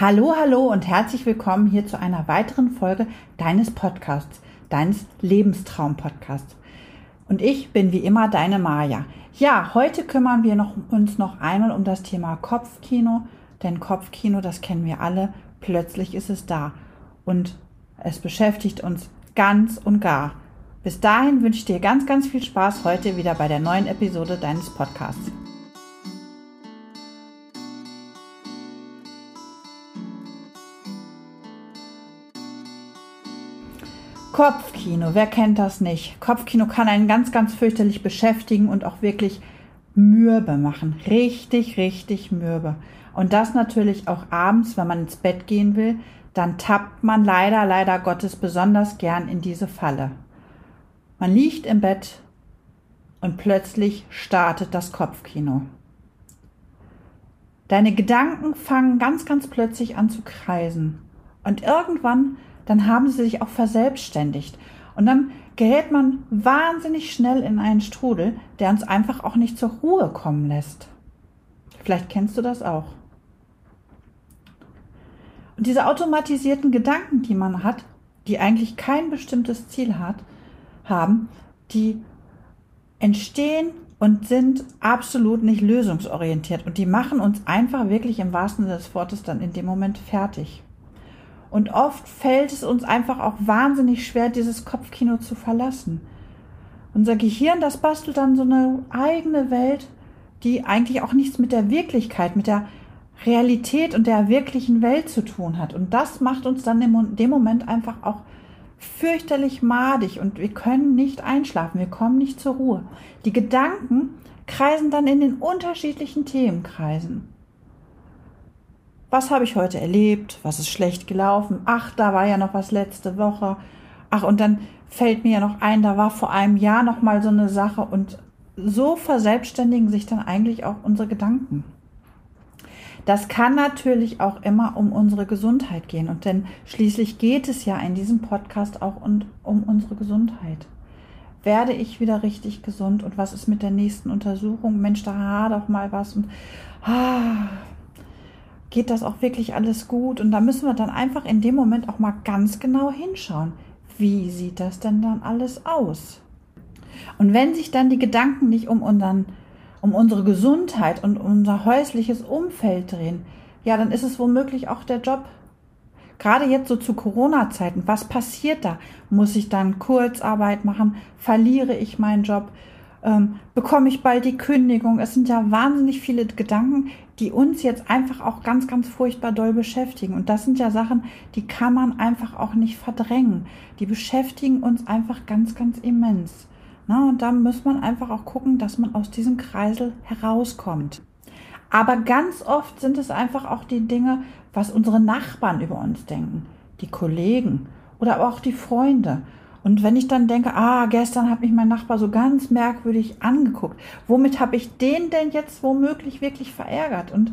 Hallo, hallo und herzlich willkommen hier zu einer weiteren Folge deines Podcasts, deines Lebenstraum-Podcasts. Und ich bin wie immer deine Maja. Ja, heute kümmern wir noch, uns noch einmal um das Thema Kopfkino, denn Kopfkino, das kennen wir alle, plötzlich ist es da und es beschäftigt uns ganz und gar. Bis dahin wünsche ich dir ganz, ganz viel Spaß heute wieder bei der neuen Episode deines Podcasts. Kopfkino, wer kennt das nicht? Kopfkino kann einen ganz, ganz fürchterlich beschäftigen und auch wirklich mürbe machen. Richtig, richtig mürbe. Und das natürlich auch abends, wenn man ins Bett gehen will, dann tappt man leider, leider Gottes besonders gern in diese Falle. Man liegt im Bett und plötzlich startet das Kopfkino. Deine Gedanken fangen ganz, ganz plötzlich an zu kreisen. Und irgendwann dann haben sie sich auch verselbstständigt. Und dann gerät man wahnsinnig schnell in einen Strudel, der uns einfach auch nicht zur Ruhe kommen lässt. Vielleicht kennst du das auch. Und diese automatisierten Gedanken, die man hat, die eigentlich kein bestimmtes Ziel hat, haben, die entstehen und sind absolut nicht lösungsorientiert und die machen uns einfach wirklich im wahrsten Sinne des Wortes dann in dem Moment fertig. Und oft fällt es uns einfach auch wahnsinnig schwer, dieses Kopfkino zu verlassen. Unser Gehirn, das bastelt dann so eine eigene Welt, die eigentlich auch nichts mit der Wirklichkeit, mit der Realität und der wirklichen Welt zu tun hat. Und das macht uns dann in dem Moment einfach auch fürchterlich madig und wir können nicht einschlafen, wir kommen nicht zur Ruhe. Die Gedanken kreisen dann in den unterschiedlichen Themenkreisen was habe ich heute erlebt, was ist schlecht gelaufen, ach, da war ja noch was letzte Woche, ach, und dann fällt mir ja noch ein, da war vor einem Jahr noch mal so eine Sache. Und so verselbstständigen sich dann eigentlich auch unsere Gedanken. Das kann natürlich auch immer um unsere Gesundheit gehen. Und denn schließlich geht es ja in diesem Podcast auch um, um unsere Gesundheit. Werde ich wieder richtig gesund? Und was ist mit der nächsten Untersuchung? Mensch, da hat doch mal was. Und ah, geht das auch wirklich alles gut? Und da müssen wir dann einfach in dem Moment auch mal ganz genau hinschauen. Wie sieht das denn dann alles aus? Und wenn sich dann die Gedanken nicht um unseren, um unsere Gesundheit und unser häusliches Umfeld drehen, ja, dann ist es womöglich auch der Job. Gerade jetzt so zu Corona-Zeiten, was passiert da? Muss ich dann Kurzarbeit machen? Verliere ich meinen Job? Ähm, bekomme ich bald die Kündigung. Es sind ja wahnsinnig viele Gedanken, die uns jetzt einfach auch ganz, ganz furchtbar doll beschäftigen. Und das sind ja Sachen, die kann man einfach auch nicht verdrängen. Die beschäftigen uns einfach ganz, ganz immens. Na, und da muss man einfach auch gucken, dass man aus diesem Kreisel herauskommt. Aber ganz oft sind es einfach auch die Dinge, was unsere Nachbarn über uns denken, die Kollegen oder auch die Freunde. Und wenn ich dann denke, ah, gestern hat mich mein Nachbar so ganz merkwürdig angeguckt, womit habe ich den denn jetzt womöglich wirklich verärgert? Und,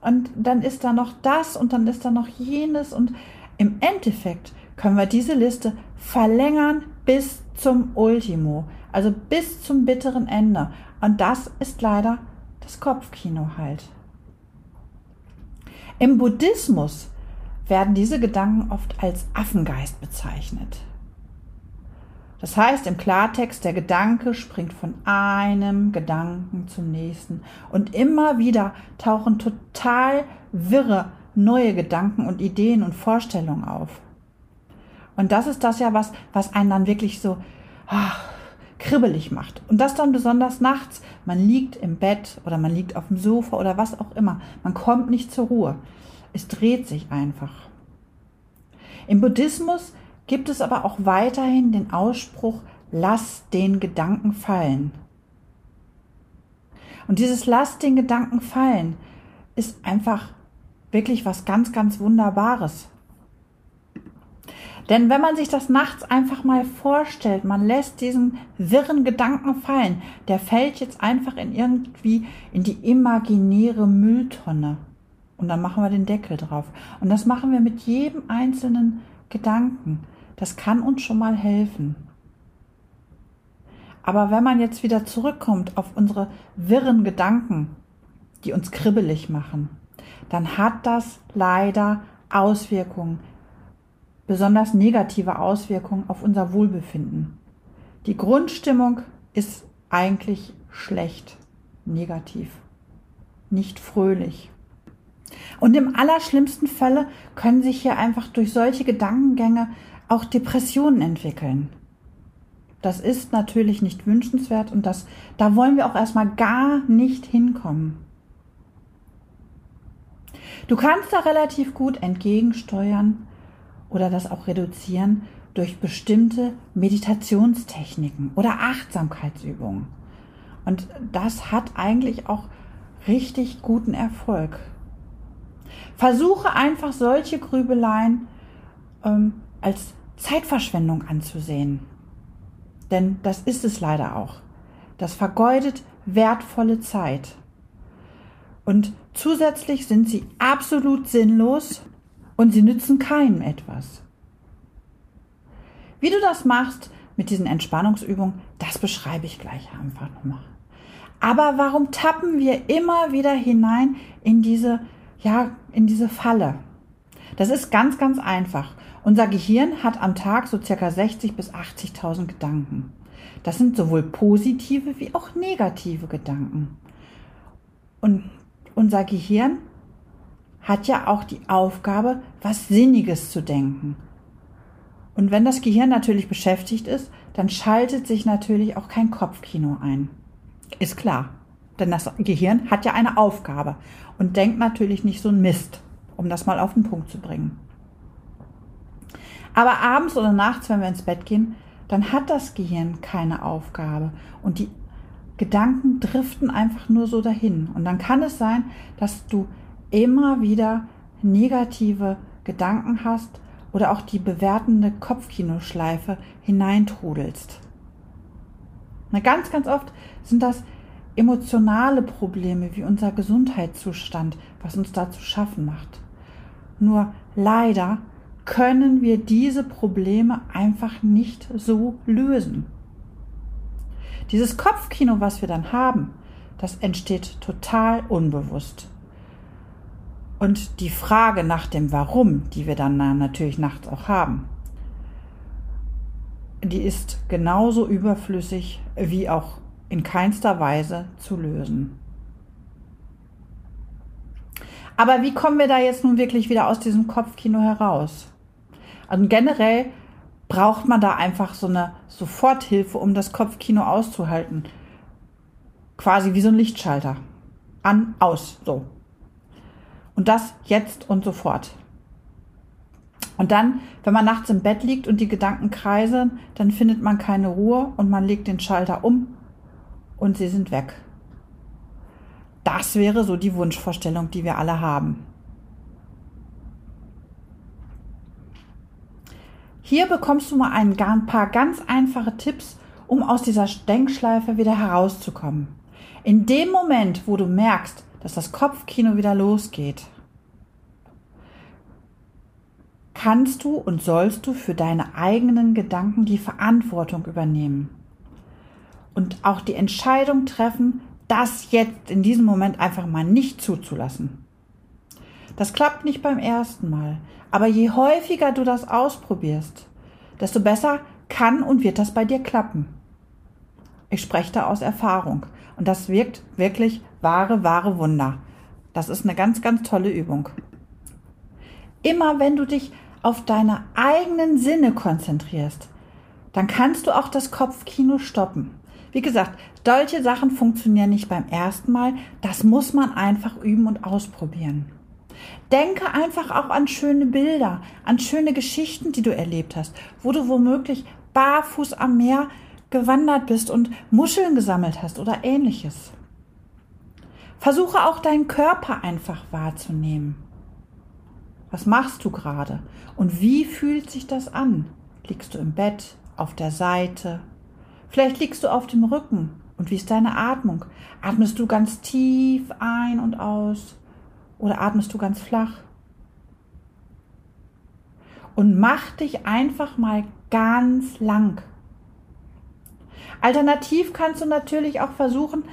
und dann ist da noch das und dann ist da noch jenes und im Endeffekt können wir diese Liste verlängern bis zum Ultimo, also bis zum bitteren Ende. Und das ist leider das Kopfkino halt. Im Buddhismus werden diese Gedanken oft als Affengeist bezeichnet. Das heißt im Klartext, der Gedanke springt von einem Gedanken zum nächsten und immer wieder tauchen total wirre neue Gedanken und Ideen und Vorstellungen auf. Und das ist das ja was, was einen dann wirklich so ach, kribbelig macht. Und das dann besonders nachts. Man liegt im Bett oder man liegt auf dem Sofa oder was auch immer. Man kommt nicht zur Ruhe. Es dreht sich einfach. Im Buddhismus gibt es aber auch weiterhin den Ausspruch, lass den Gedanken fallen. Und dieses lass den Gedanken fallen ist einfach wirklich was ganz, ganz Wunderbares. Denn wenn man sich das nachts einfach mal vorstellt, man lässt diesen wirren Gedanken fallen, der fällt jetzt einfach in irgendwie in die imaginäre Mülltonne. Und dann machen wir den Deckel drauf. Und das machen wir mit jedem einzelnen Gedanken. Das kann uns schon mal helfen. Aber wenn man jetzt wieder zurückkommt auf unsere wirren Gedanken, die uns kribbelig machen, dann hat das leider Auswirkungen, besonders negative Auswirkungen auf unser Wohlbefinden. Die Grundstimmung ist eigentlich schlecht, negativ, nicht fröhlich. Und im allerschlimmsten Falle können sich hier einfach durch solche Gedankengänge auch Depressionen entwickeln. Das ist natürlich nicht wünschenswert und das, da wollen wir auch erstmal gar nicht hinkommen. Du kannst da relativ gut entgegensteuern oder das auch reduzieren durch bestimmte Meditationstechniken oder Achtsamkeitsübungen. Und das hat eigentlich auch richtig guten Erfolg. Versuche einfach solche Grübeleien ähm, als Zeitverschwendung anzusehen. Denn das ist es leider auch. Das vergeudet wertvolle Zeit. Und zusätzlich sind sie absolut sinnlos und sie nützen keinem etwas. Wie du das machst mit diesen Entspannungsübungen, das beschreibe ich gleich einfach nochmal. Aber warum tappen wir immer wieder hinein in diese, ja, in diese Falle? Das ist ganz, ganz einfach. Unser Gehirn hat am Tag so circa 60 bis 80.000 Gedanken. Das sind sowohl positive wie auch negative Gedanken. Und unser Gehirn hat ja auch die Aufgabe, was Sinniges zu denken. Und wenn das Gehirn natürlich beschäftigt ist, dann schaltet sich natürlich auch kein Kopfkino ein. Ist klar. Denn das Gehirn hat ja eine Aufgabe und denkt natürlich nicht so ein Mist, um das mal auf den Punkt zu bringen. Aber abends oder nachts, wenn wir ins Bett gehen, dann hat das Gehirn keine Aufgabe und die Gedanken driften einfach nur so dahin. Und dann kann es sein, dass du immer wieder negative Gedanken hast oder auch die bewertende Kopfkinoschleife hineintrudelst. Na, ganz, ganz oft sind das emotionale Probleme wie unser Gesundheitszustand, was uns da zu schaffen macht. Nur leider können wir diese Probleme einfach nicht so lösen. Dieses Kopfkino, was wir dann haben, das entsteht total unbewusst. Und die Frage nach dem Warum, die wir dann natürlich nachts auch haben, die ist genauso überflüssig wie auch in keinster Weise zu lösen. Aber wie kommen wir da jetzt nun wirklich wieder aus diesem Kopfkino heraus? Also generell braucht man da einfach so eine Soforthilfe, um das Kopfkino auszuhalten. Quasi wie so ein Lichtschalter. An, aus, so. Und das jetzt und sofort. Und dann, wenn man nachts im Bett liegt und die Gedanken kreisen, dann findet man keine Ruhe und man legt den Schalter um und sie sind weg. Das wäre so die Wunschvorstellung, die wir alle haben. Hier bekommst du mal ein paar ganz einfache Tipps, um aus dieser Denkschleife wieder herauszukommen. In dem Moment, wo du merkst, dass das Kopfkino wieder losgeht, kannst du und sollst du für deine eigenen Gedanken die Verantwortung übernehmen und auch die Entscheidung treffen, das jetzt in diesem Moment einfach mal nicht zuzulassen. Das klappt nicht beim ersten Mal, aber je häufiger du das ausprobierst, desto besser kann und wird das bei dir klappen. Ich spreche da aus Erfahrung und das wirkt wirklich wahre, wahre Wunder. Das ist eine ganz, ganz tolle Übung. Immer wenn du dich auf deine eigenen Sinne konzentrierst, dann kannst du auch das Kopfkino stoppen. Wie gesagt, solche Sachen funktionieren nicht beim ersten Mal. Das muss man einfach üben und ausprobieren. Denke einfach auch an schöne Bilder, an schöne Geschichten, die du erlebt hast, wo du womöglich barfuß am Meer gewandert bist und Muscheln gesammelt hast oder ähnliches. Versuche auch deinen Körper einfach wahrzunehmen. Was machst du gerade? Und wie fühlt sich das an? Liegst du im Bett, auf der Seite? Vielleicht liegst du auf dem Rücken. Und wie ist deine Atmung? Atmest du ganz tief ein und aus? Oder atmest du ganz flach? Und mach dich einfach mal ganz lang. Alternativ kannst du natürlich auch versuchen,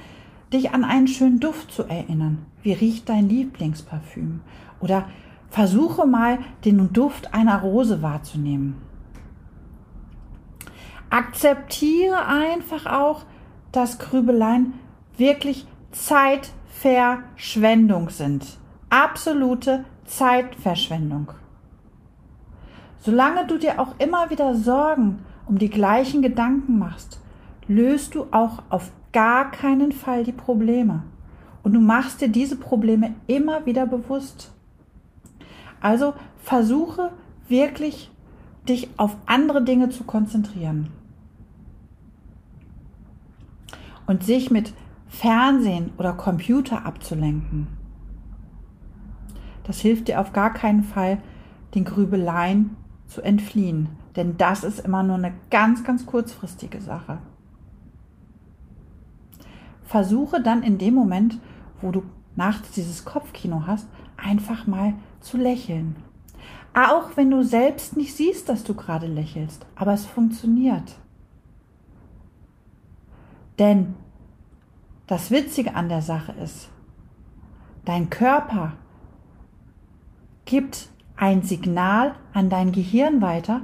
dich an einen schönen Duft zu erinnern. Wie riecht dein Lieblingsparfüm? Oder versuche mal, den Duft einer Rose wahrzunehmen. Akzeptiere einfach auch, dass Grübeleien wirklich Zeitverschwendung sind. Absolute Zeitverschwendung. Solange du dir auch immer wieder Sorgen um die gleichen Gedanken machst, löst du auch auf gar keinen Fall die Probleme. Und du machst dir diese Probleme immer wieder bewusst. Also versuche wirklich, dich auf andere Dinge zu konzentrieren. Und sich mit Fernsehen oder Computer abzulenken. Das hilft dir auf gar keinen Fall, den Grübeleien zu entfliehen. Denn das ist immer nur eine ganz, ganz kurzfristige Sache. Versuche dann in dem Moment, wo du nachts dieses Kopfkino hast, einfach mal zu lächeln. Auch wenn du selbst nicht siehst, dass du gerade lächelst, aber es funktioniert. Denn das Witzige an der Sache ist, dein Körper gibt ein Signal an dein Gehirn weiter,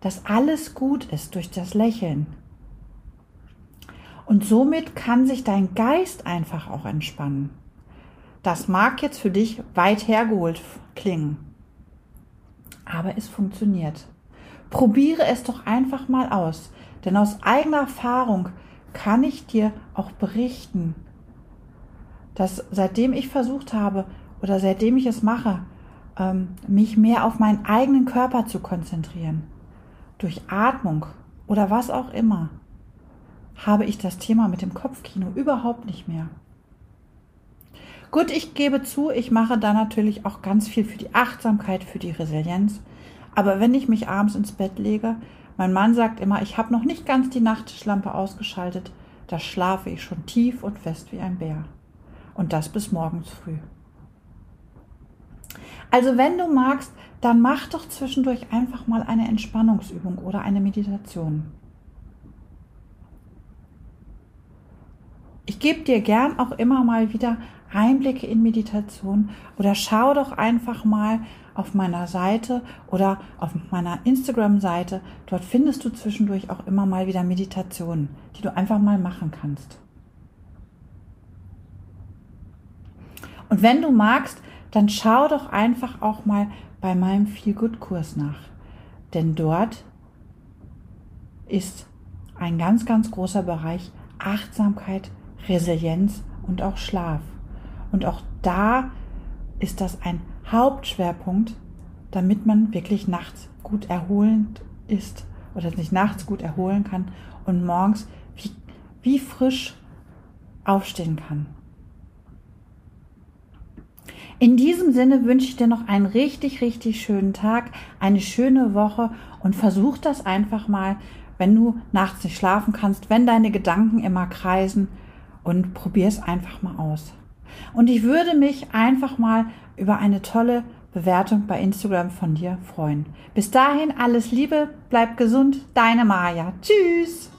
dass alles gut ist durch das Lächeln. Und somit kann sich dein Geist einfach auch entspannen. Das mag jetzt für dich weit hergeholt klingen, aber es funktioniert. Probiere es doch einfach mal aus, denn aus eigener Erfahrung kann ich dir auch berichten, dass seitdem ich versucht habe oder seitdem ich es mache, mich mehr auf meinen eigenen Körper zu konzentrieren, durch Atmung oder was auch immer, habe ich das Thema mit dem Kopfkino überhaupt nicht mehr. Gut, ich gebe zu, ich mache da natürlich auch ganz viel für die Achtsamkeit, für die Resilienz. Aber wenn ich mich abends ins Bett lege, mein Mann sagt immer, ich habe noch nicht ganz die Nachttischlampe ausgeschaltet, da schlafe ich schon tief und fest wie ein Bär. Und das bis morgens früh. Also wenn du magst, dann mach doch zwischendurch einfach mal eine Entspannungsübung oder eine Meditation. Ich gebe dir gern auch immer mal wieder Einblicke in Meditation oder schau doch einfach mal auf meiner Seite oder auf meiner Instagram-Seite. Dort findest du zwischendurch auch immer mal wieder Meditationen, die du einfach mal machen kannst. Und wenn du magst, dann schau doch einfach auch mal bei meinem Feel Good Kurs nach. Denn dort ist ein ganz, ganz großer Bereich Achtsamkeit, Resilienz und auch Schlaf. Und auch da ist das ein Hauptschwerpunkt, damit man wirklich nachts gut erholend ist oder sich nachts gut erholen kann und morgens wie, wie frisch aufstehen kann. In diesem Sinne wünsche ich dir noch einen richtig, richtig schönen Tag, eine schöne Woche und versuch das einfach mal, wenn du nachts nicht schlafen kannst, wenn deine Gedanken immer kreisen und probier es einfach mal aus. Und ich würde mich einfach mal über eine tolle Bewertung bei Instagram von dir freuen. Bis dahin alles Liebe, bleib gesund, deine Maja. Tschüss!